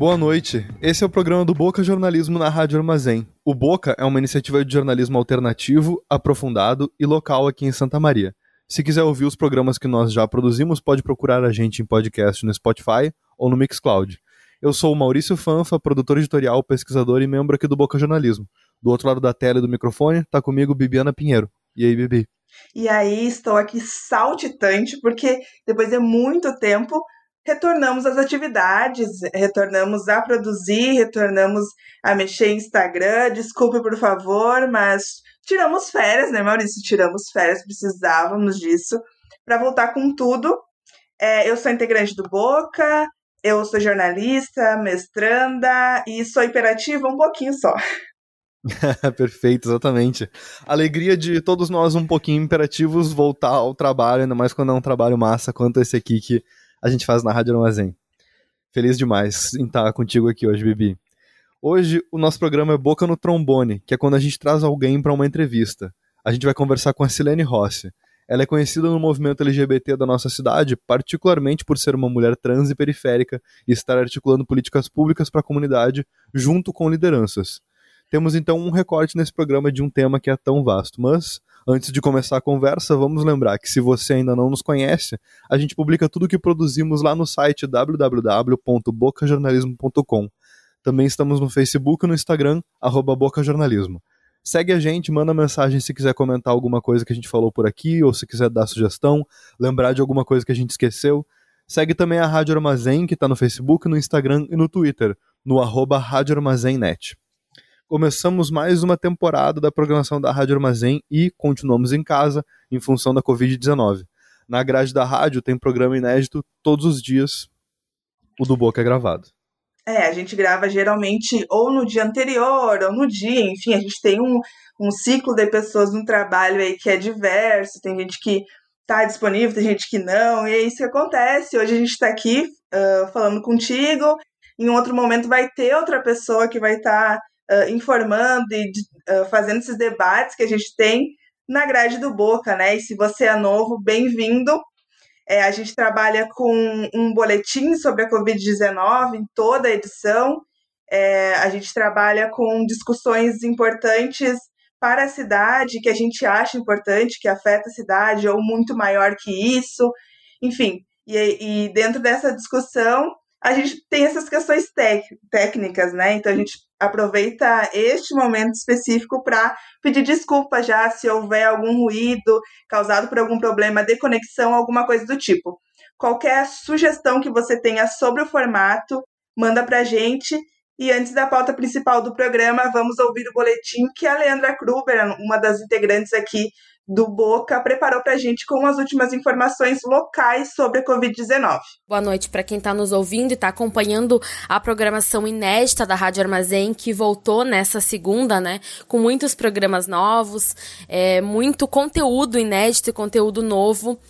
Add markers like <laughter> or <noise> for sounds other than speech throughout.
Boa noite. Esse é o programa do Boca Jornalismo na Rádio Armazém. O Boca é uma iniciativa de jornalismo alternativo, aprofundado e local aqui em Santa Maria. Se quiser ouvir os programas que nós já produzimos, pode procurar a gente em podcast no Spotify ou no Mixcloud. Eu sou o Maurício Fanfa, produtor editorial, pesquisador e membro aqui do Boca Jornalismo. Do outro lado da tela e do microfone, está comigo Bibiana Pinheiro. E aí, Bibi? E aí, estou aqui saltitante, porque depois de muito tempo retornamos às atividades, retornamos a produzir, retornamos a mexer em Instagram. Desculpe, por favor, mas tiramos férias, né, Maurício? Tiramos férias, precisávamos disso para voltar com tudo. É, eu sou integrante do Boca, eu sou jornalista, mestranda e sou imperativa um pouquinho só. <laughs> Perfeito, exatamente. Alegria de todos nós um pouquinho imperativos voltar ao trabalho, ainda mais quando é um trabalho massa quanto esse aqui que a gente faz na Rádio Armazém. Feliz demais em estar contigo aqui hoje, Bibi. Hoje o nosso programa é Boca no Trombone, que é quando a gente traz alguém para uma entrevista. A gente vai conversar com a Silene Rossi. Ela é conhecida no movimento LGBT da nossa cidade, particularmente por ser uma mulher trans e periférica e estar articulando políticas públicas para a comunidade junto com lideranças. Temos então um recorte nesse programa de um tema que é tão vasto, mas Antes de começar a conversa, vamos lembrar que se você ainda não nos conhece, a gente publica tudo o que produzimos lá no site www.bocajornalismo.com. Também estamos no Facebook e no Instagram, arroba Bocajornalismo. Segue a gente, manda mensagem se quiser comentar alguma coisa que a gente falou por aqui, ou se quiser dar sugestão, lembrar de alguma coisa que a gente esqueceu. Segue também a Rádio Armazém, que está no Facebook, no Instagram e no Twitter, no arroba Rádio Armazém Net começamos mais uma temporada da programação da Rádio Armazém e continuamos em casa em função da Covid-19. Na grade da rádio tem programa inédito todos os dias, o do Boca é gravado. É, a gente grava geralmente ou no dia anterior ou no dia, enfim, a gente tem um, um ciclo de pessoas no trabalho aí que é diverso, tem gente que tá disponível, tem gente que não, e é isso que acontece. Hoje a gente está aqui uh, falando contigo, em outro momento vai ter outra pessoa que vai estar tá uh, informando e uh, fazendo esses debates que a gente tem na grade do Boca, né? E se você é novo, bem-vindo. É, a gente trabalha com um boletim sobre a Covid-19 em toda a edição. É, a gente trabalha com discussões importantes para a cidade, que a gente acha importante, que afeta a cidade, ou muito maior que isso. Enfim, e, e dentro dessa discussão, a gente tem essas questões técnicas, né? Então a gente aproveita este momento específico para pedir desculpa já se houver algum ruído causado por algum problema de conexão, alguma coisa do tipo. Qualquer sugestão que você tenha sobre o formato, manda para a gente. E antes da pauta principal do programa, vamos ouvir o boletim que a Leandra Kruber, uma das integrantes aqui do Boca preparou para a gente com as últimas informações locais sobre a Covid-19. Boa noite para quem está nos ouvindo e está acompanhando a programação inédita da Rádio Armazém, que voltou nessa segunda, né? Com muitos programas novos, é, muito conteúdo inédito e conteúdo novo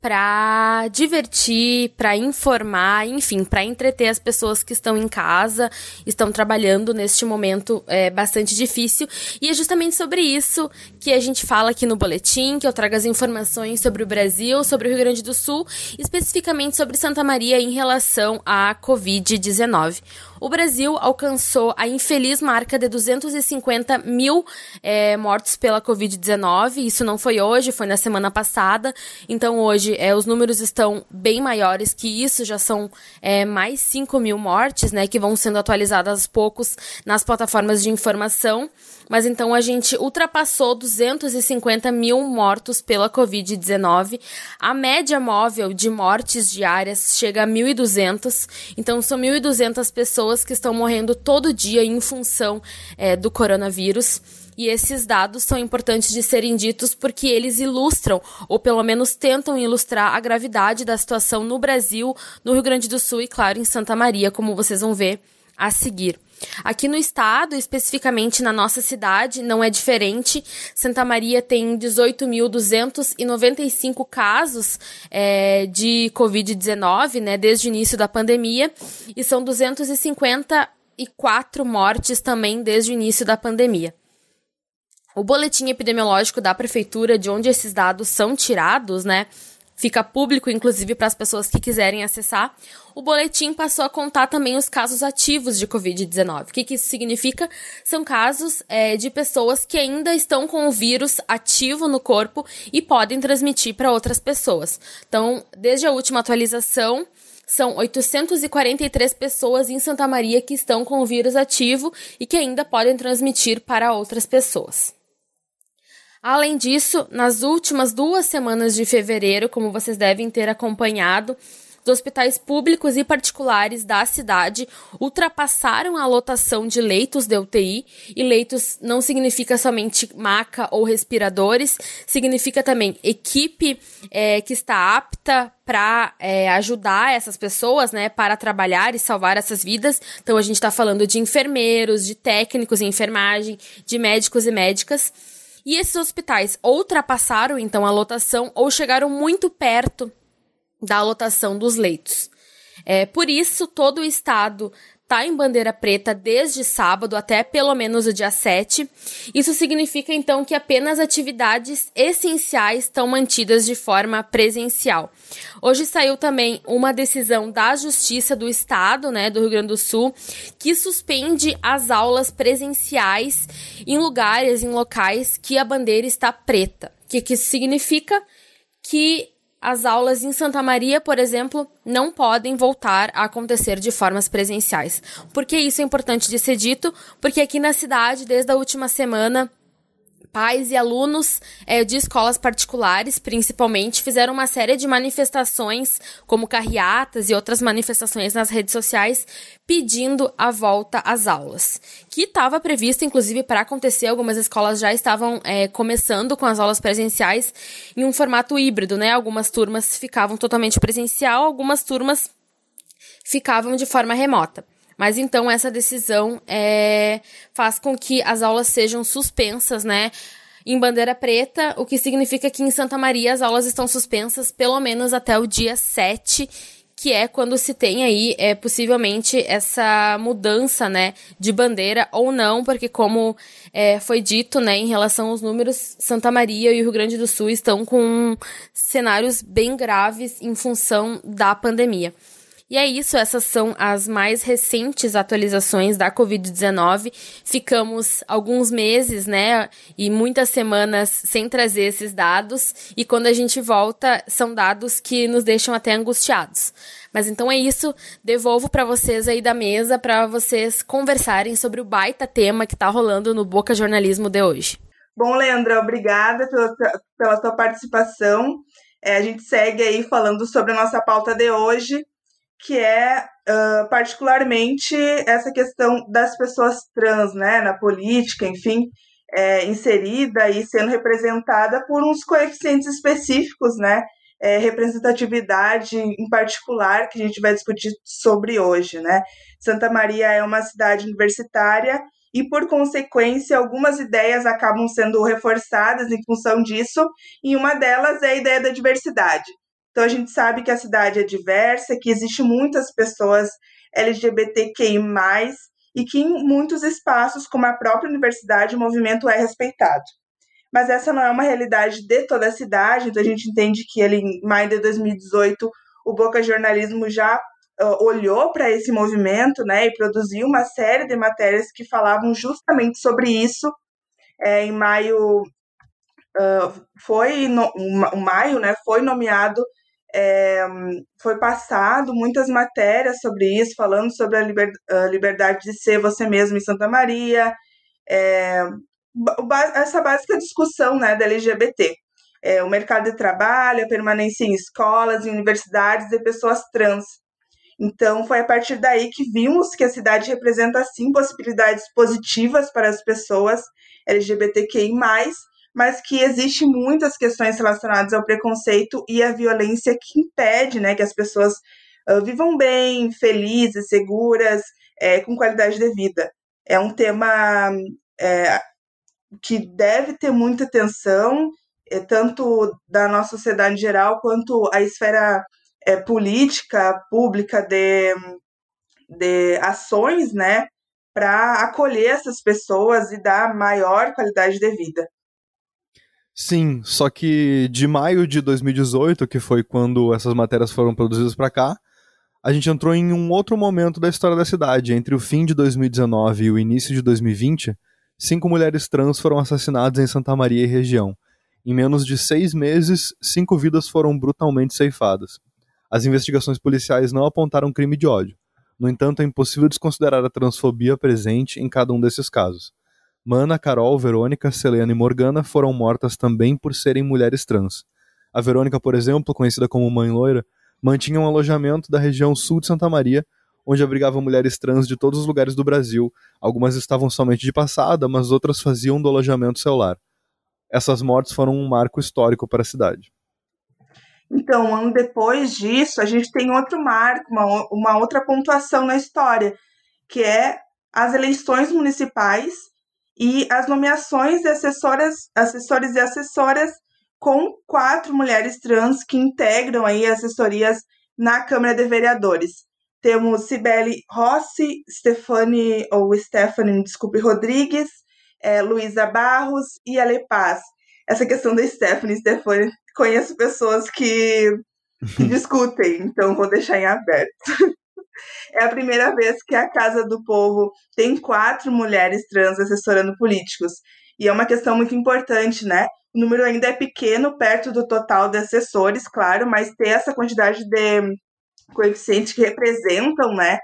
para divertir, para informar, enfim, para entreter as pessoas que estão em casa, estão trabalhando neste momento é, bastante difícil. E é justamente sobre isso que a gente fala aqui no boletim, que eu trago as informações sobre o Brasil, sobre o Rio Grande do Sul, especificamente sobre Santa Maria em relação à Covid-19 o Brasil alcançou a infeliz marca de 250 mil é, mortos pela Covid-19. Isso não foi hoje, foi na semana passada. Então, hoje, é, os números estão bem maiores que isso, já são é, mais 5 mil mortes, né, que vão sendo atualizadas aos poucos nas plataformas de informação. Mas então a gente ultrapassou 250 mil mortos pela Covid-19. A média móvel de mortes diárias chega a 1.200. Então são 1.200 pessoas que estão morrendo todo dia em função é, do coronavírus. E esses dados são importantes de serem ditos porque eles ilustram, ou pelo menos tentam ilustrar, a gravidade da situação no Brasil, no Rio Grande do Sul e, claro, em Santa Maria, como vocês vão ver a seguir. Aqui no estado, especificamente na nossa cidade, não é diferente. Santa Maria tem 18.295 casos é, de Covid-19, né, desde o início da pandemia, e são 254 mortes também desde o início da pandemia. O boletim epidemiológico da prefeitura, de onde esses dados são tirados, né, fica público, inclusive, para as pessoas que quiserem acessar. O boletim passou a contar também os casos ativos de Covid-19. O que, que, isso significa? São casos é, de pessoas que ainda estão com o vírus ativo no corpo e podem transmitir para outras pessoas. Então, desde a última atualização, são 843 pessoas em Santa Maria que estão com o vírus ativo e que ainda podem transmitir para outras pessoas. Além disso, nas últimas duas semanas de fevereiro, como vocês devem ter acompanhado, os hospitais públicos e particulares da cidade ultrapassaram a lotação de leitos de UTI, e leitos não significa somente maca ou respiradores, significa também equipe é, que está apta para é, ajudar essas pessoas, né, para trabalhar e salvar essas vidas. Então a gente está falando de enfermeiros, de técnicos em enfermagem, de médicos e médicas. E esses hospitais ultrapassaram então a lotação ou chegaram muito perto da lotação dos leitos. É, por isso, todo o estado está em bandeira preta desde sábado até pelo menos o dia 7. Isso significa então que apenas atividades essenciais estão mantidas de forma presencial. Hoje saiu também uma decisão da Justiça do Estado, né, do Rio Grande do Sul, que suspende as aulas presenciais em lugares, em locais que a bandeira está preta. O que, que isso significa? Que as aulas em Santa Maria, por exemplo, não podem voltar a acontecer de formas presenciais. Por que isso é importante de ser dito? Porque aqui na cidade, desde a última semana, pais e alunos é, de escolas particulares, principalmente, fizeram uma série de manifestações, como carreatas e outras manifestações nas redes sociais, pedindo a volta às aulas. Que estava previsto, inclusive, para acontecer, algumas escolas já estavam é, começando com as aulas presenciais em um formato híbrido, né? Algumas turmas ficavam totalmente presencial, algumas turmas ficavam de forma remota. Mas então essa decisão é, faz com que as aulas sejam suspensas, né? Em bandeira preta, o que significa que em Santa Maria as aulas estão suspensas pelo menos até o dia 7 que é quando se tem aí é, possivelmente essa mudança, né, de bandeira ou não, porque como é, foi dito, né, em relação aos números, Santa Maria e o Rio Grande do Sul estão com cenários bem graves em função da pandemia. E é isso, essas são as mais recentes atualizações da Covid-19. Ficamos alguns meses, né, e muitas semanas sem trazer esses dados, e quando a gente volta, são dados que nos deixam até angustiados. Mas então é isso, devolvo para vocês aí da mesa para vocês conversarem sobre o baita tema que está rolando no Boca Jornalismo de hoje. Bom, Leandra, obrigada pela, pela tua participação. É, a gente segue aí falando sobre a nossa pauta de hoje, que é uh, particularmente essa questão das pessoas trans, né, na política, enfim, é, inserida e sendo representada por uns coeficientes específicos, né, é, representatividade em particular que a gente vai discutir sobre hoje, né. Santa Maria é uma cidade universitária e, por consequência, algumas ideias acabam sendo reforçadas em função disso, e uma delas é a ideia da diversidade. Então a gente sabe que a cidade é diversa, que existe muitas pessoas LGBTQI+, e que em muitos espaços, como a própria universidade, o movimento é respeitado. Mas essa não é uma realidade de toda a cidade, então a gente entende que ele, em maio de 2018, o Boca Jornalismo já uh, olhou para esse movimento né, e produziu uma série de matérias que falavam justamente sobre isso. É, em maio, uh, foi no, um, maio, né, foi nomeado é, foi passado muitas matérias sobre isso, falando sobre a, liber, a liberdade de ser você mesmo em Santa Maria, é, essa básica discussão né, da LGBT. É, o mercado de trabalho, a permanência em escolas e universidades de pessoas trans. Então, foi a partir daí que vimos que a cidade representa, sim, possibilidades positivas para as pessoas LGBTQI, mas que existe muitas questões relacionadas ao preconceito e à violência que impede né, que as pessoas uh, vivam bem, felizes, seguras, é, com qualidade de vida. É um tema é, que deve ter muita atenção, é, tanto da nossa sociedade em geral, quanto a esfera é, política, pública de, de ações, né, para acolher essas pessoas e dar maior qualidade de vida. Sim, só que de maio de 2018, que foi quando essas matérias foram produzidas para cá, a gente entrou em um outro momento da história da cidade. Entre o fim de 2019 e o início de 2020, cinco mulheres trans foram assassinadas em Santa Maria e região. Em menos de seis meses, cinco vidas foram brutalmente ceifadas. As investigações policiais não apontaram crime de ódio. No entanto, é impossível desconsiderar a transfobia presente em cada um desses casos. Mana, Carol, Verônica, Selena e Morgana foram mortas também por serem mulheres trans. A Verônica, por exemplo, conhecida como Mãe Loira, mantinha um alojamento da região sul de Santa Maria, onde abrigava mulheres trans de todos os lugares do Brasil. Algumas estavam somente de passada, mas outras faziam do alojamento seu lar. Essas mortes foram um marco histórico para a cidade. Então, um ano depois disso, a gente tem outro marco, uma, uma outra pontuação na história, que é as eleições municipais e as nomeações de assessoras, assessores e assessoras com quatro mulheres trans que integram aí assessorias na Câmara de Vereadores. Temos Cibele Rossi, Stefani, ou Stephanie, desculpe, Rodrigues, é, Luísa Barros e Ale Paz. Essa questão da Stephanie, Stefani, conheço pessoas que, que <laughs> discutem, então vou deixar em aberto. É a primeira vez que a Casa do Povo tem quatro mulheres trans assessorando políticos. E é uma questão muito importante, né? O número ainda é pequeno, perto do total de assessores, claro, mas ter essa quantidade de coeficientes que representam, né?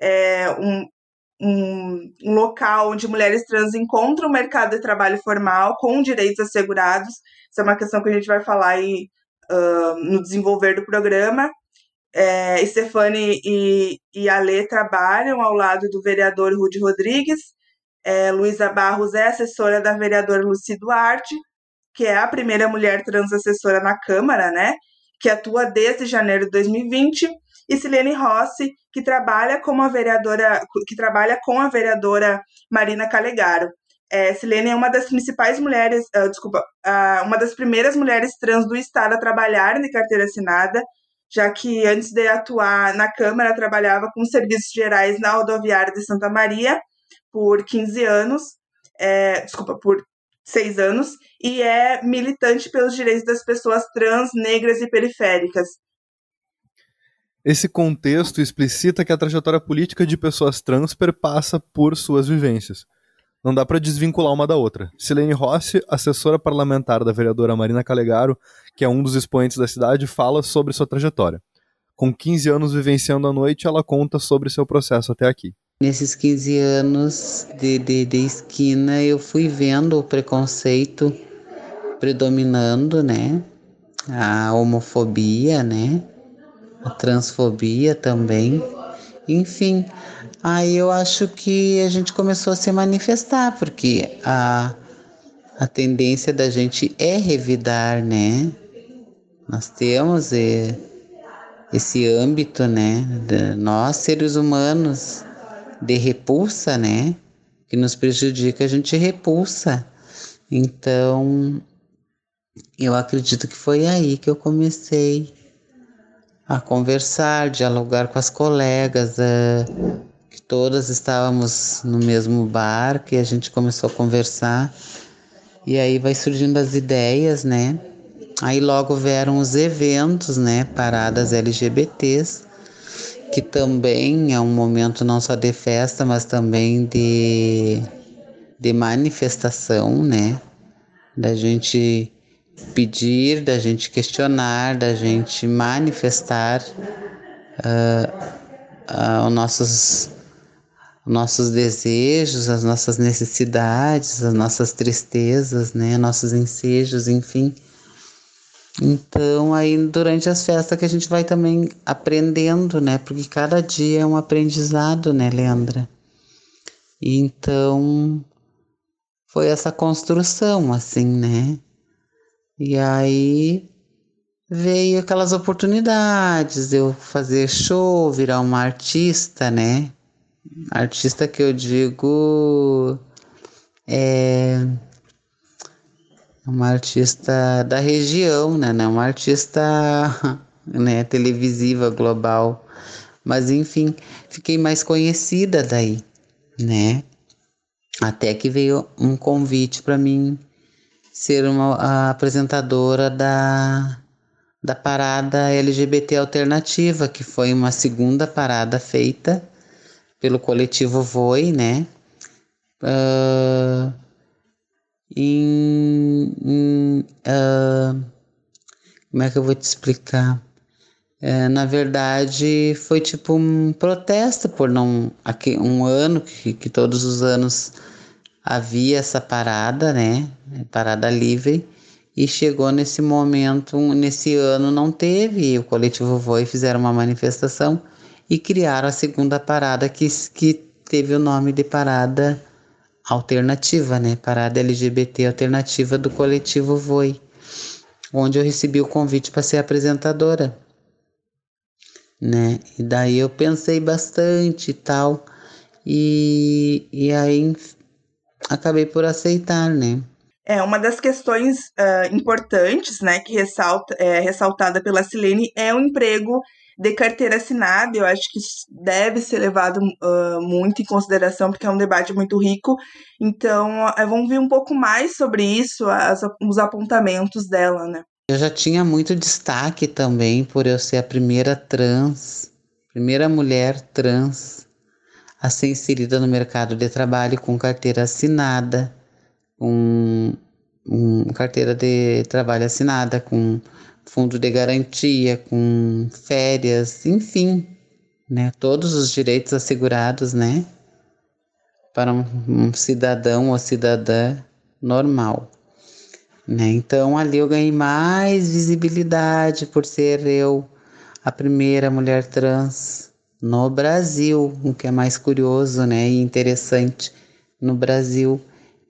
É um, um, um, local onde mulheres trans encontram o mercado de trabalho formal com direitos assegurados. Isso é uma questão que a gente vai falar aí, uh, no desenvolver do programa. É, Stefane e, e trabalham ao lado do vereador Rudy Rodrigues. É, Luísa Barros é assessora da vereadora Luci Duarte, que é a primeira mulher trans assessora na Câmara, né? Que atua desde janeiro de 2020. E Silene Rossi, que trabalha com a vereadora, que trabalha com a vereadora Marina Calegaro. É, Silene é uma das principais mulheres, uh, desculpa, uh, uma das primeiras mulheres trans do estado a trabalhar de carteira assinada já que antes de atuar na Câmara, trabalhava com serviços gerais na rodoviária de Santa Maria por 15 anos, é, desculpa, por seis anos, e é militante pelos direitos das pessoas trans, negras e periféricas. Esse contexto explicita que a trajetória política de pessoas trans perpassa por suas vivências. Não dá para desvincular uma da outra. Silene Rossi, assessora parlamentar da vereadora Marina Calegaro, que é um dos expoentes da cidade, fala sobre sua trajetória. Com 15 anos vivenciando a noite, ela conta sobre seu processo até aqui. Nesses 15 anos de, de, de esquina, eu fui vendo o preconceito predominando, né? A homofobia, né? A transfobia também. Enfim, aí eu acho que a gente começou a se manifestar, porque a, a tendência da gente é revidar, né? Nós temos esse âmbito, né, nós seres humanos, de repulsa, né, que nos prejudica, a gente repulsa. Então, eu acredito que foi aí que eu comecei a conversar, dialogar com as colegas, que todas estávamos no mesmo bar, que a gente começou a conversar. E aí vai surgindo as ideias, né? Aí logo vieram os eventos, né, paradas LGBTs, que também é um momento não só de festa, mas também de, de manifestação, né, da gente pedir, da gente questionar, da gente manifestar uh, uh, os nossos nossos desejos, as nossas necessidades, as nossas tristezas, né, nossos ensejos, enfim. Então, aí durante as festas que a gente vai também aprendendo, né? Porque cada dia é um aprendizado, né, Leandra? E então foi essa construção, assim, né? E aí veio aquelas oportunidades de eu fazer show, virar uma artista, né? Artista que eu digo é uma artista da região, né? Não uma artista <laughs> né, televisiva global. Mas enfim, fiquei mais conhecida daí, né? Até que veio um convite para mim ser uma apresentadora da, da parada LGBT alternativa, que foi uma segunda parada feita pelo coletivo Voi, né? Uh, em, em uh, como é que eu vou te explicar? É, na verdade, foi tipo um protesto por não. Aqui, um ano que, que todos os anos havia essa parada, né? Parada livre. E chegou nesse momento, nesse ano não teve. O coletivo Voi fizeram uma manifestação e criaram a segunda parada que, que teve o nome de parada alternativa, né? Parada LGBT alternativa do coletivo Voi, onde eu recebi o convite para ser apresentadora, né? E daí eu pensei bastante e tal, e, e aí acabei por aceitar, né? É, uma das questões uh, importantes, né, que ressalta, é ressaltada pela Silene é o emprego de carteira assinada, eu acho que isso deve ser levado uh, muito em consideração, porque é um debate muito rico. Então, uh, vamos ver um pouco mais sobre isso, as, os apontamentos dela, né? Eu já tinha muito destaque também por eu ser a primeira trans, primeira mulher trans a ser inserida no mercado de trabalho com carteira assinada, com um, carteira de trabalho assinada, com fundo de garantia, com férias, enfim, né? Todos os direitos assegurados, né? Para um, um cidadão ou cidadã normal. Né? Então ali eu ganhei mais visibilidade por ser eu a primeira mulher trans no Brasil, o que é mais curioso, né, e interessante no Brasil.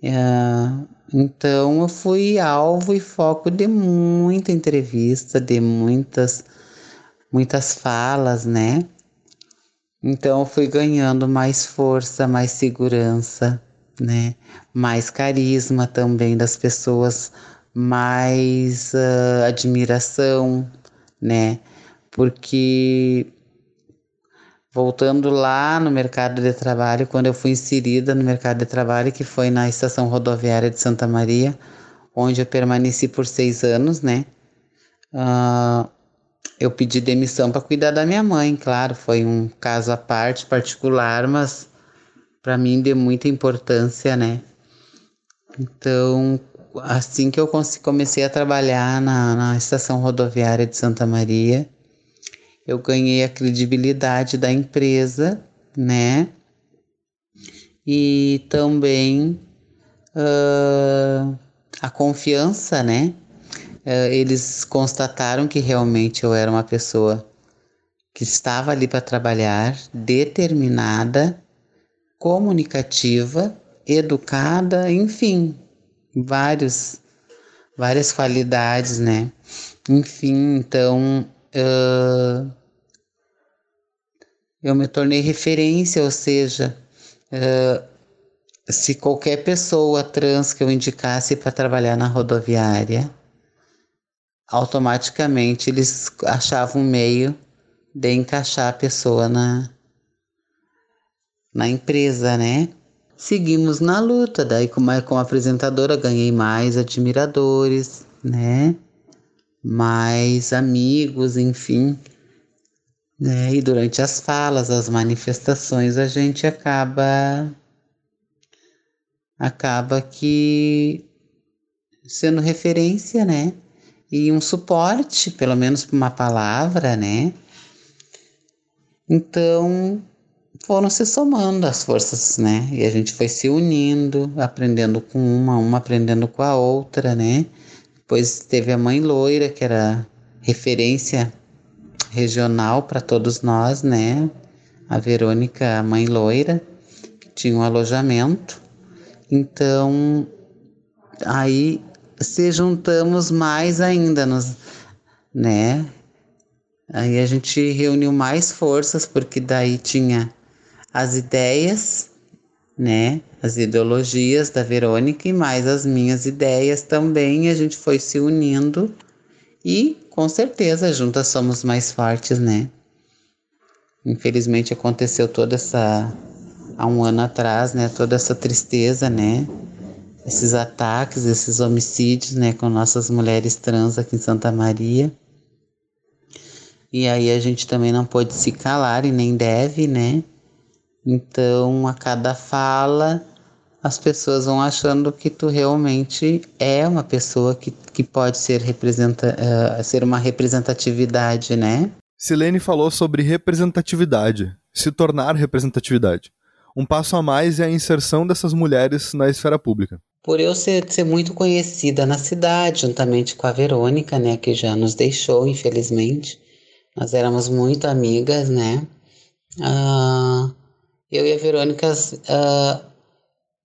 Uh, então eu fui alvo e foco de muita entrevista, de muitas muitas falas, né? Então eu fui ganhando mais força, mais segurança, né? Mais carisma também das pessoas, mais uh, admiração, né? Porque voltando lá no mercado de trabalho, quando eu fui inserida no mercado de trabalho, que foi na estação rodoviária de Santa Maria, onde eu permaneci por seis anos, né? Uh, eu pedi demissão para cuidar da minha mãe, claro, foi um caso à parte, particular, mas para mim de muita importância, né? Então, assim que eu comecei a trabalhar na, na estação rodoviária de Santa Maria, eu ganhei a credibilidade da empresa, né? E também uh, a confiança, né? Uh, eles constataram que realmente eu era uma pessoa que estava ali para trabalhar, determinada, comunicativa, educada, enfim, vários, várias qualidades, né? Enfim, então uh, eu me tornei referência, ou seja, uh, se qualquer pessoa trans que eu indicasse para trabalhar na rodoviária, automaticamente eles achavam um meio de encaixar a pessoa na, na empresa, né? Seguimos na luta, daí como, como apresentadora ganhei mais admiradores, né? Mais amigos, enfim. Né? E durante as falas, as manifestações, a gente acaba acaba que sendo referência, né? E um suporte, pelo menos para uma palavra, né? Então foram se somando as forças, né? E a gente foi se unindo, aprendendo com uma, uma aprendendo com a outra, né? Depois teve a mãe loira, que era referência regional para todos nós, né? A Verônica, a mãe loira, que tinha um alojamento. Então, aí se juntamos mais ainda, nos, né? Aí a gente reuniu mais forças, porque daí tinha as ideias, né? As ideologias da Verônica e mais as minhas ideias também. A gente foi se unindo e com certeza juntas somos mais fortes, né? Infelizmente aconteceu toda essa há um ano atrás, né? Toda essa tristeza, né? Esses ataques, esses homicídios, né? Com nossas mulheres trans aqui em Santa Maria. E aí a gente também não pode se calar e nem deve, né? Então, a cada fala, as pessoas vão achando que tu realmente é uma pessoa que, que pode ser, representa, uh, ser uma representatividade, né? Silene falou sobre representatividade, se tornar representatividade. Um passo a mais é a inserção dessas mulheres na esfera pública. Por eu ser, ser muito conhecida na cidade, juntamente com a Verônica, né, que já nos deixou, infelizmente, nós éramos muito amigas, né? Uh, eu e a Verônica uh,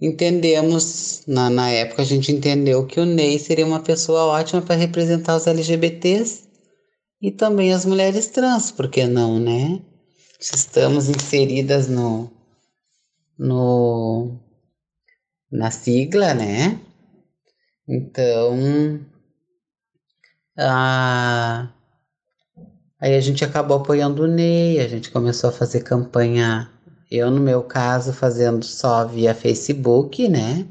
entendemos, na, na época a gente entendeu que o Ney seria uma pessoa ótima para representar os LGBTs e também as mulheres trans, por que não, né? Estamos inseridas no, no na sigla, né? Então, a Aí a gente acabou apoiando o Ney, a gente começou a fazer campanha, eu no meu caso fazendo só via Facebook, né?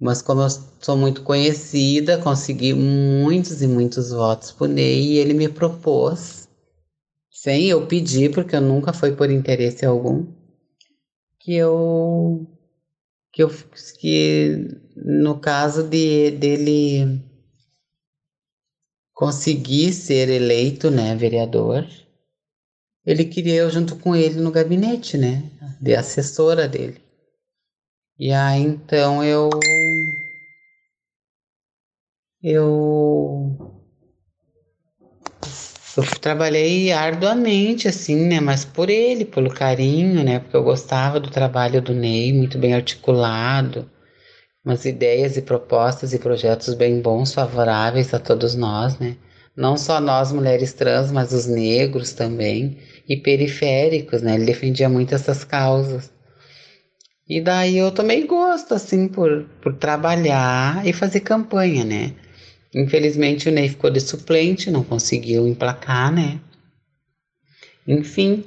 Mas como eu sou muito conhecida, consegui muitos e muitos votos pro Ney e ele me propôs, sem eu pedir, porque eu nunca foi por interesse algum, que eu que eu que no caso de dele consegui ser eleito, né, vereador, ele queria eu junto com ele no gabinete, né, de assessora dele. E aí então eu eu eu trabalhei arduamente assim, né, mas por ele, pelo carinho, né, porque eu gostava do trabalho do Ney, muito bem articulado umas ideias e propostas e projetos bem bons, favoráveis a todos nós, né? Não só nós mulheres trans, mas os negros também e periféricos, né? Ele defendia muito essas causas. E daí eu tomei gosto, assim, por, por trabalhar e fazer campanha, né? Infelizmente o Ney ficou de suplente, não conseguiu emplacar, né? Enfim,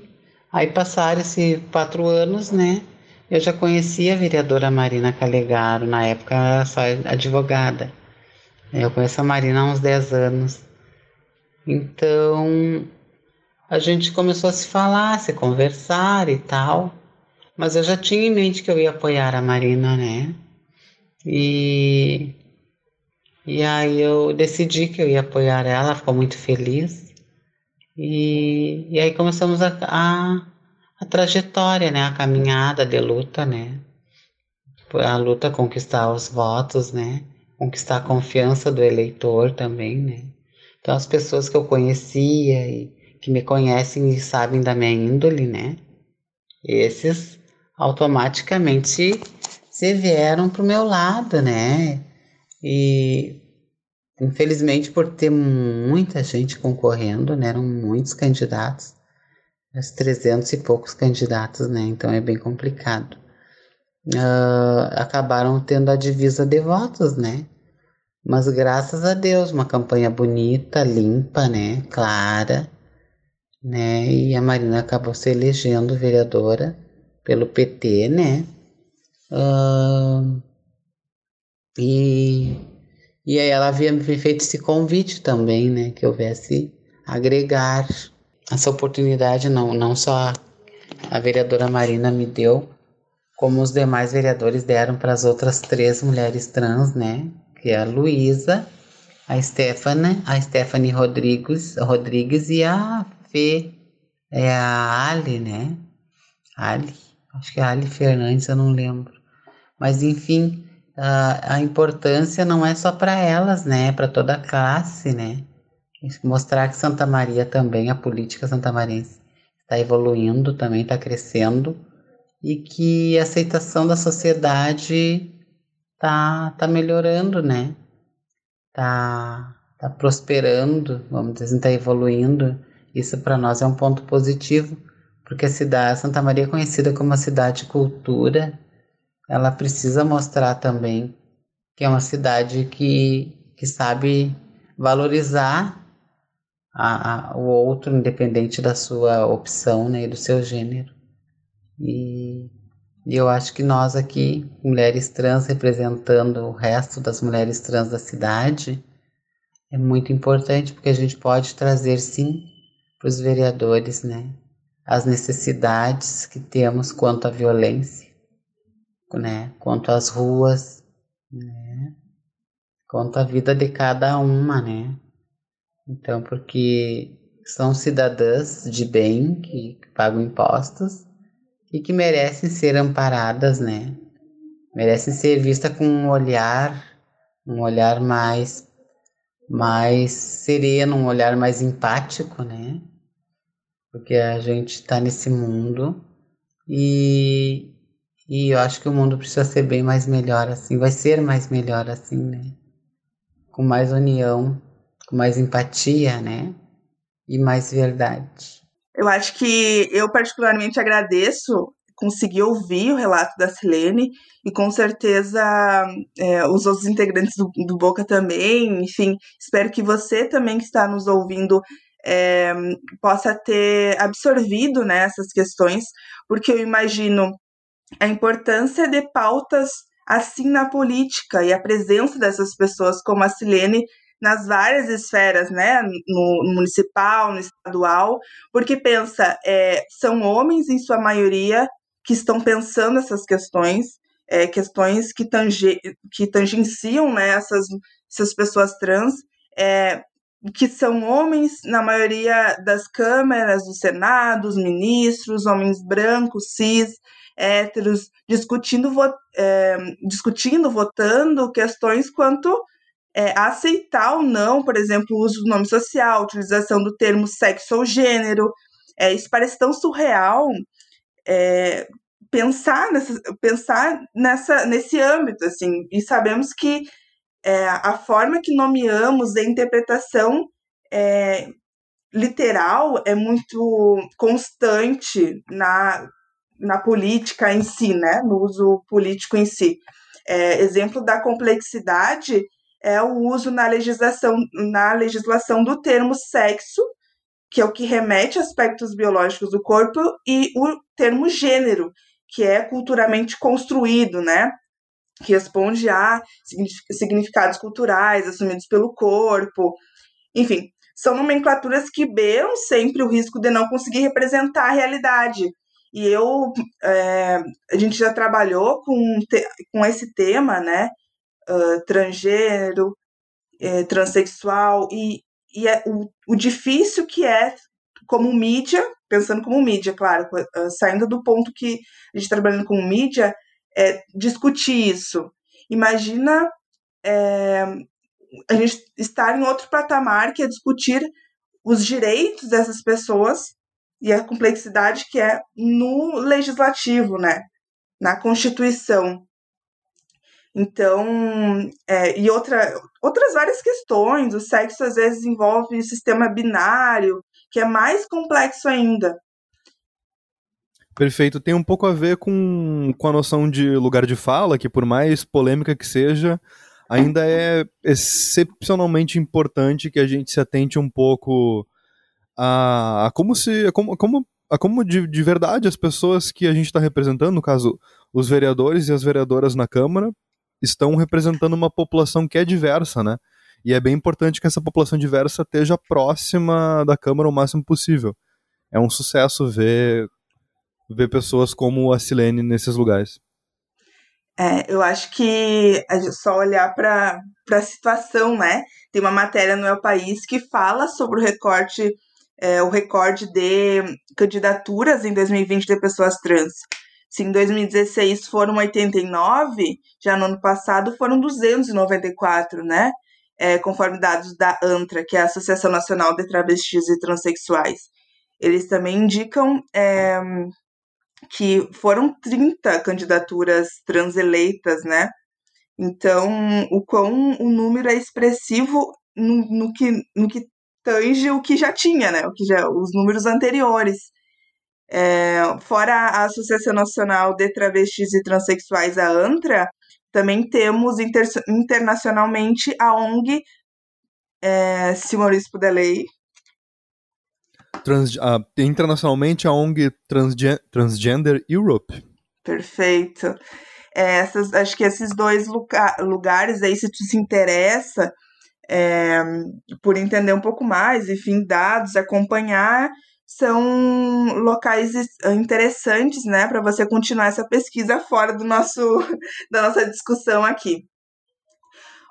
aí passaram-se quatro anos, né? Eu já conhecia a vereadora Marina Calegaro, na época era só advogada. Eu conheço a Marina há uns 10 anos. Então, a gente começou a se falar, se conversar e tal. Mas eu já tinha em mente que eu ia apoiar a Marina, né? E, e aí eu decidi que eu ia apoiar ela ficou muito feliz. E, e aí começamos a, a a trajetória, né, a caminhada de luta, né, a luta conquistar os votos, né, conquistar a confiança do eleitor também, né. Então as pessoas que eu conhecia e que me conhecem e sabem da minha índole, né, esses automaticamente se vieram pro meu lado, né, e infelizmente por ter muita gente concorrendo, né, eram muitos candidatos, as 300 e poucos candidatos, né? Então é bem complicado. Uh, acabaram tendo a divisa de votos, né? Mas graças a Deus, uma campanha bonita, limpa, né? Clara, né? E a Marina acabou se elegendo vereadora pelo PT, né? Uh, e, e aí ela havia me feito esse convite também, né? Que houvesse agregar essa oportunidade não, não só a vereadora Marina me deu, como os demais vereadores deram para as outras três mulheres trans, né? Que é a Luísa, a Stephanie, a Stephanie Rodrigues, Rodrigues e a É a Ali, né? Ali, acho que é Ali Fernandes, eu não lembro. Mas enfim, a, a importância não é só para elas, né? É para toda a classe, né? Mostrar que Santa Maria também, a política santamarense, está evoluindo, também está crescendo e que a aceitação da sociedade está tá melhorando, né? Está tá prosperando, vamos dizer assim, está evoluindo. Isso para nós é um ponto positivo, porque a cidade Santa Maria é conhecida como uma cidade de cultura, ela precisa mostrar também que é uma cidade que, que sabe valorizar a, a, o outro, independente da sua opção né, e do seu gênero. E, e eu acho que nós aqui, mulheres trans representando o resto das mulheres trans da cidade, é muito importante porque a gente pode trazer sim para os vereadores, né, as necessidades que temos quanto à violência, né, quanto às ruas, né, quanto à vida de cada uma, né. Então, porque são cidadãs de bem que, pagam impostos e que merecem ser amparadas, né? Merecem ser vistas com um olhar, um olhar mais mais sereno, um olhar mais empático, né? Porque a gente está nesse mundo e, e eu acho que o mundo precisa ser bem mais melhor assim, vai ser mais melhor assim, né? Com mais união, com mais empatia, né? E mais verdade. Eu acho que eu particularmente agradeço conseguir ouvir o relato da Silene e com certeza é, os outros integrantes do, do, Boca também. Enfim, espero que você também que está nos ouvindo é, possa ter absorvido né, essas questões, porque eu imagino a importância de pautas assim na política e a presença dessas pessoas como a Silene nas várias esferas, né, no, no municipal, no estadual, porque pensa, é, são homens em sua maioria que estão pensando essas questões, é, questões que, tange, que tangenciam né, essas, essas pessoas trans, é, que são homens, na maioria das câmeras do Senado, os ministros, homens brancos, cis, héteros, discutindo, é, discutindo, votando questões quanto é, aceitar ou não, por exemplo, o uso do nome social, utilização do termo sexo ou gênero. É, isso parece tão surreal é, pensar, nessa, pensar nessa, nesse âmbito, assim, e sabemos que é, a forma que nomeamos a interpretação é, literal é muito constante na, na política em si, né, no uso político em si. É, exemplo da complexidade é o uso na legislação, na legislação do termo sexo, que é o que remete a aspectos biológicos do corpo, e o termo gênero, que é culturalmente construído, né? Que responde a significados culturais assumidos pelo corpo. Enfim, são nomenclaturas que beiram sempre o risco de não conseguir representar a realidade. E eu, é, a gente já trabalhou com, com esse tema, né? uh, transgênero, é, transexual, e, e é o, o difícil que é como mídia, pensando como mídia, claro, uh, saindo do ponto que a gente tá trabalhando com mídia, é discutir isso. Imagina é, a gente estar em outro patamar que é discutir os direitos dessas pessoas e a complexidade que é no legislativo, né? Na Constituição. Então, é, e outra, outras várias questões. O sexo às vezes envolve sistema binário, que é mais complexo ainda. Perfeito. Tem um pouco a ver com, com a noção de lugar de fala, que por mais polêmica que seja, ainda é excepcionalmente importante que a gente se atente um pouco a, a como se. A como, a como, a como de, de verdade as pessoas que a gente está representando, no caso, os vereadores e as vereadoras na Câmara, estão representando uma população que é diversa, né? E é bem importante que essa população diversa esteja próxima da Câmara o máximo possível. É um sucesso ver, ver pessoas como a Silene nesses lugares. É, eu acho que é só olhar para a situação, né? Tem uma matéria no El País que fala sobre o recorte, é, o recorde de candidaturas em 2020 de pessoas trans. Se em 2016 foram 89, já no ano passado foram 294, né? É, conforme dados da ANTRA, que é a Associação Nacional de Travestis e Transsexuais. Eles também indicam é, que foram 30 candidaturas transeleitas, né? Então, o quão o número é expressivo no, no, que, no que tange o que já tinha, né? O que já, os números anteriores. É, fora a Associação Nacional de Travestis e Transsexuais, a ANTRA, também temos inter, internacionalmente a ONG, é, se Maurício puder ler. Trans, internacionalmente a ONG Transgen Transgender Europe. Perfeito. É, essas, acho que esses dois lugar, lugares aí, se tu se interessa é, por entender um pouco mais, enfim, dados, acompanhar, são locais interessantes, né, para você continuar essa pesquisa fora do nosso <laughs> da nossa discussão aqui.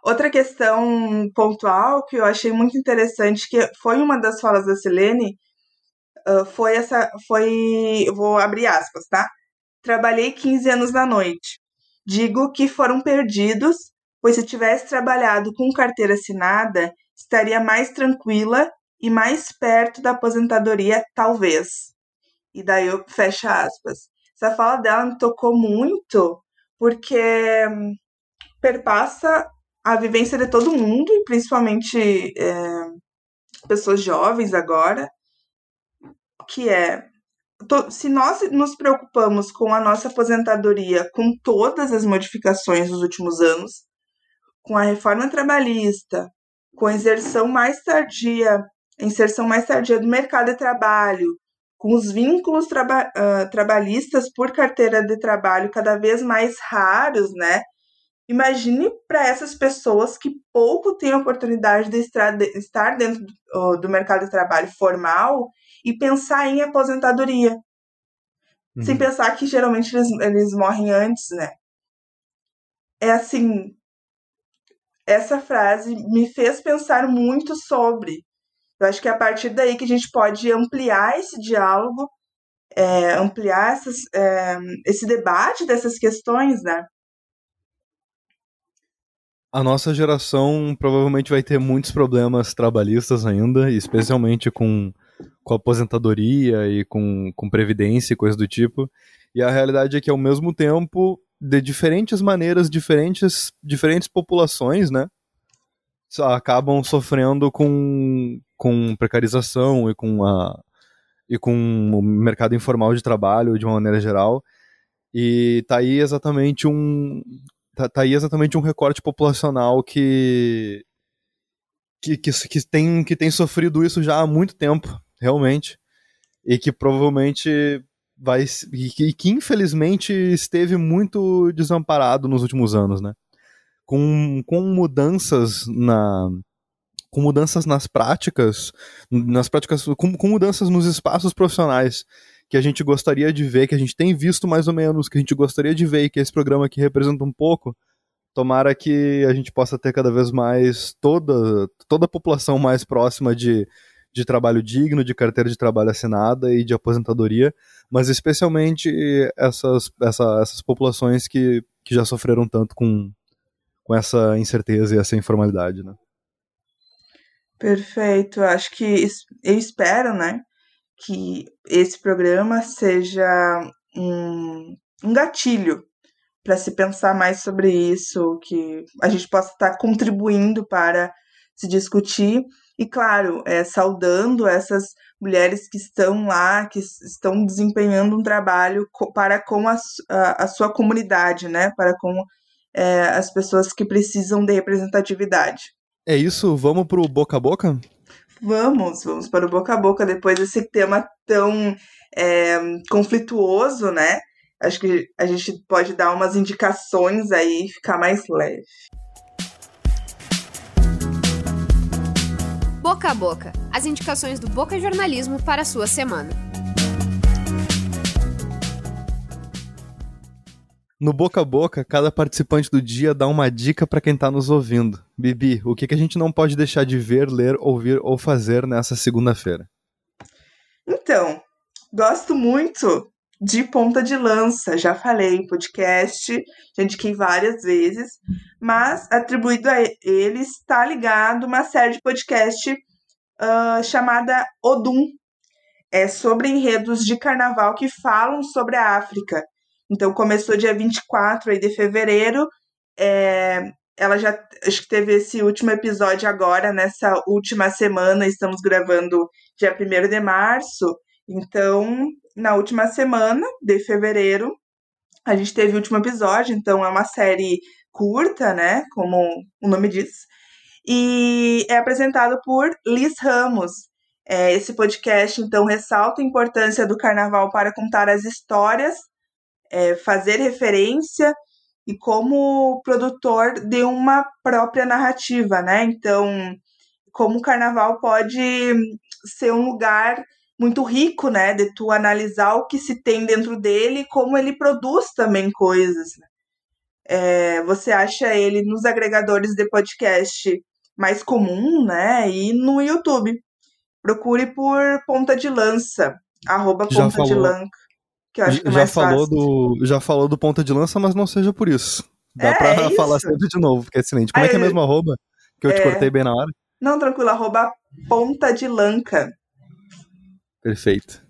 Outra questão pontual que eu achei muito interessante, que foi uma das falas da Silene, foi essa, foi, vou abrir aspas, tá? Trabalhei 15 anos na noite. Digo que foram perdidos, pois se tivesse trabalhado com carteira assinada, estaria mais tranquila e mais perto da aposentadoria, talvez. E daí eu fecho aspas. Essa fala dela me tocou muito, porque hum, perpassa a vivência de todo mundo, e principalmente é, pessoas jovens agora, que é se nós nos preocupamos com a nossa aposentadoria, com todas as modificações dos últimos anos, com a reforma trabalhista, com a inserção mais tardia inserção mais tardia do mercado de trabalho, com os vínculos traba uh, trabalhistas por carteira de trabalho cada vez mais raros, né? Imagine para essas pessoas que pouco têm oportunidade de estar, de, estar dentro do, do, mercado de trabalho formal e pensar em aposentadoria. Uhum. Sem pensar que geralmente eles, eles morrem antes, né? É assim. Essa frase me fez pensar muito sobre eu acho que é a partir daí que a gente pode ampliar esse diálogo, é, ampliar essas, é, esse debate dessas questões, né? A nossa geração provavelmente vai ter muitos problemas trabalhistas ainda, especialmente com, com aposentadoria e com, com previdência e coisa do tipo. E a realidade é que, ao mesmo tempo, de diferentes maneiras, diferentes, diferentes populações, né? acabam sofrendo com, com precarização e com, a, e com o mercado informal de trabalho de uma maneira geral. E tá aí exatamente um tá, tá aí exatamente um recorte populacional que que, que, que, tem, que tem sofrido isso já há muito tempo, realmente, e que provavelmente vai e que, e que infelizmente esteve muito desamparado nos últimos anos, né? com, com mudanças na com mudanças nas práticas, nas práticas com, com mudanças nos espaços profissionais que a gente gostaria de ver, que a gente tem visto mais ou menos, que a gente gostaria de ver e que esse programa aqui representa um pouco. Tomara que a gente possa ter cada vez mais toda, toda a população mais próxima de, de trabalho digno, de carteira de trabalho assinada e de aposentadoria, mas especialmente essas, essa, essas populações que, que já sofreram tanto com, com essa incerteza e essa informalidade, né? Perfeito. Acho que eu espero, né, que esse programa seja um, um gatilho para se pensar mais sobre isso, que a gente possa estar contribuindo para se discutir e, claro, é, saudando essas mulheres que estão lá, que estão desempenhando um trabalho para com a, a, a sua comunidade, né, para com é, as pessoas que precisam de representatividade. É isso, vamos para o boca a boca? Vamos, vamos para o boca a boca depois desse tema tão é, conflituoso, né? Acho que a gente pode dar umas indicações aí e ficar mais leve. Boca a boca as indicações do Boca Jornalismo para a sua semana. No boca a boca, cada participante do dia dá uma dica para quem está nos ouvindo. Bibi, o que, que a gente não pode deixar de ver, ler, ouvir ou fazer nessa segunda-feira? Então, gosto muito de Ponta de Lança. Já falei podcast, já indiquei várias vezes, mas atribuído a ele está ligado uma série de podcast uh, chamada Odum. É sobre enredos de carnaval que falam sobre a África. Então começou dia 24 aí de fevereiro. É, ela já acho que teve esse último episódio agora, nessa última semana, estamos gravando dia 1 de março. Então, na última semana de fevereiro, a gente teve o último episódio, então é uma série curta, né? Como o nome diz. E é apresentado por Liz Ramos. É, esse podcast, então, ressalta a importância do carnaval para contar as histórias, é, fazer referência e como produtor de uma própria narrativa, né? Então, como o carnaval pode ser um lugar muito rico, né, de tu analisar o que se tem dentro dele e como ele produz também coisas. Né? É, você acha ele nos agregadores de podcast mais comum, né, e no YouTube. Procure por Ponta de Lança, arroba Já Ponta de falou. Lança, que eu acho que é já mais falou fácil. do Já falou do ponta de lança, mas não seja por isso. Dá É, pra é falar sempre de novo, porque é excelente. Como é Aí, que é mesmo arroba? Que eu te é. cortei bem na hora? Não, tranquilo, arroba Ponta de Lanca. Perfeito.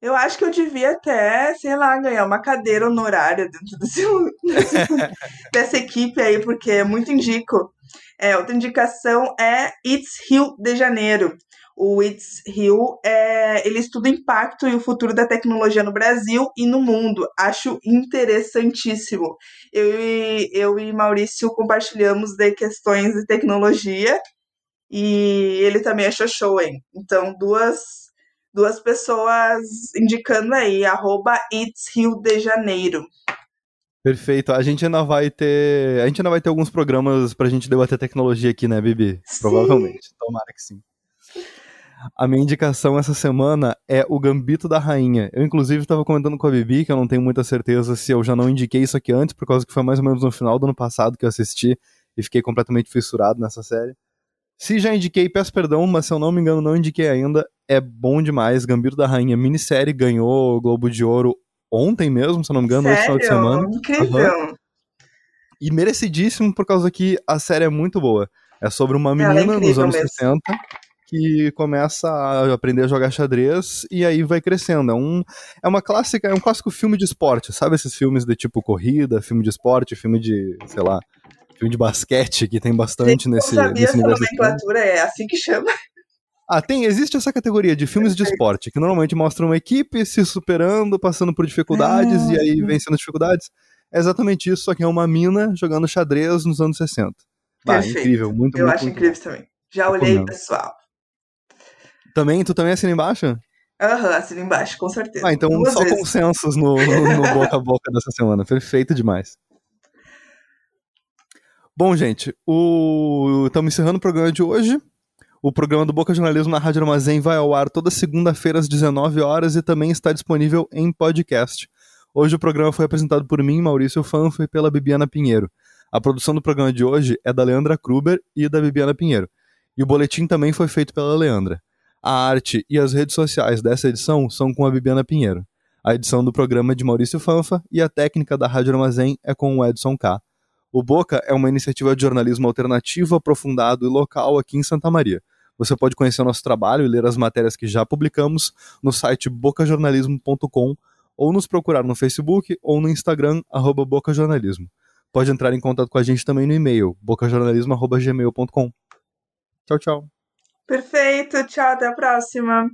Eu acho que eu devia até, sei lá, ganhar uma cadeira honorária dentro desse, <laughs> dessa equipe aí, porque é muito indico. É, outra indicação é It's Rio de Janeiro. O It's Rio, é, ele estuda o impacto e o futuro da tecnologia no Brasil e no mundo. Acho interessantíssimo. Eu e, eu e Maurício compartilhamos de questões de tecnologia e ele também achou show, hein? Então, duas, duas pessoas indicando aí, arroba It's Rio de Janeiro. Perfeito. A gente ainda vai ter. A gente ainda vai ter alguns programas pra gente debater tecnologia aqui, né, Bibi? Sim. Provavelmente. Tomara que sim. A minha indicação essa semana é o Gambito da Rainha. Eu, inclusive, estava comentando com a Bibi, que eu não tenho muita certeza se eu já não indiquei isso aqui antes, por causa que foi mais ou menos no final do ano passado que eu assisti e fiquei completamente fissurado nessa série. Se já indiquei, peço perdão, mas se eu não me engano, não indiquei ainda. É bom demais. Gambito da Rainha, minissérie, ganhou o Globo de Ouro ontem mesmo, se eu não me engano, no final de semana. Incrível. E merecidíssimo por causa que a série é muito boa. É sobre uma é menina nos incrível anos mesmo. 60 que começa a aprender a jogar xadrez e aí vai crescendo. É, um, é uma clássica, é um clássico filme de esporte, sabe esses filmes de tipo corrida, filme de esporte, filme de, sei lá, filme de basquete que tem bastante Eu nesse, sabia nesse essa nomenclatura, é assim que chama. Ah, tem, existe essa categoria de filmes de esporte, que normalmente mostram uma equipe se superando, passando por dificuldades Ah, e aí vencendo as dificuldades. É exatamente isso, só que é uma mina jogando xadrez nos anos 60. Bah, Perfeito. incrível, muito, Eu muito, acho muito incrível também. Já olhei, Recomendo. pessoal. Também, tu também assina embaixo? Aham, assina embaixo, com certeza. Ah, então Duas só vezes. consensos no, no, no <laughs> boca a boca dessa semana. Perfeito demais. Bom, gente, o... estamos encerrando o programa de hoje. O programa do Boca Jornalismo na Rádio Armazém vai ao ar toda segunda-feira às 19 horas e também está disponível em podcast. Hoje o programa foi apresentado por mim, Maurício Fanfo, e pela Bibiana Pinheiro. A produção do programa de hoje é da Leandra Kruber e da Bibiana Pinheiro. E o boletim também foi feito pela Leandra. A arte e as redes sociais dessa edição são com a Bibiana Pinheiro. A edição do programa é de Maurício Fanfa e a técnica da Rádio Armazém é com o Edson K. O Boca é uma iniciativa de jornalismo alternativo, aprofundado e local aqui em Santa Maria. Você pode conhecer o nosso trabalho e ler as matérias que já publicamos no site bocajornalismo.com ou nos procurar no Facebook ou no Instagram, arroba bocajornalismo. Pode entrar em contato com a gente também no e-mail, bocajornalismo.gmail.com. Tchau, tchau. Perfeito, tchau, até a próxima.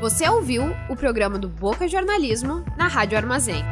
Você ouviu o programa do Boca Jornalismo na Rádio Armazém.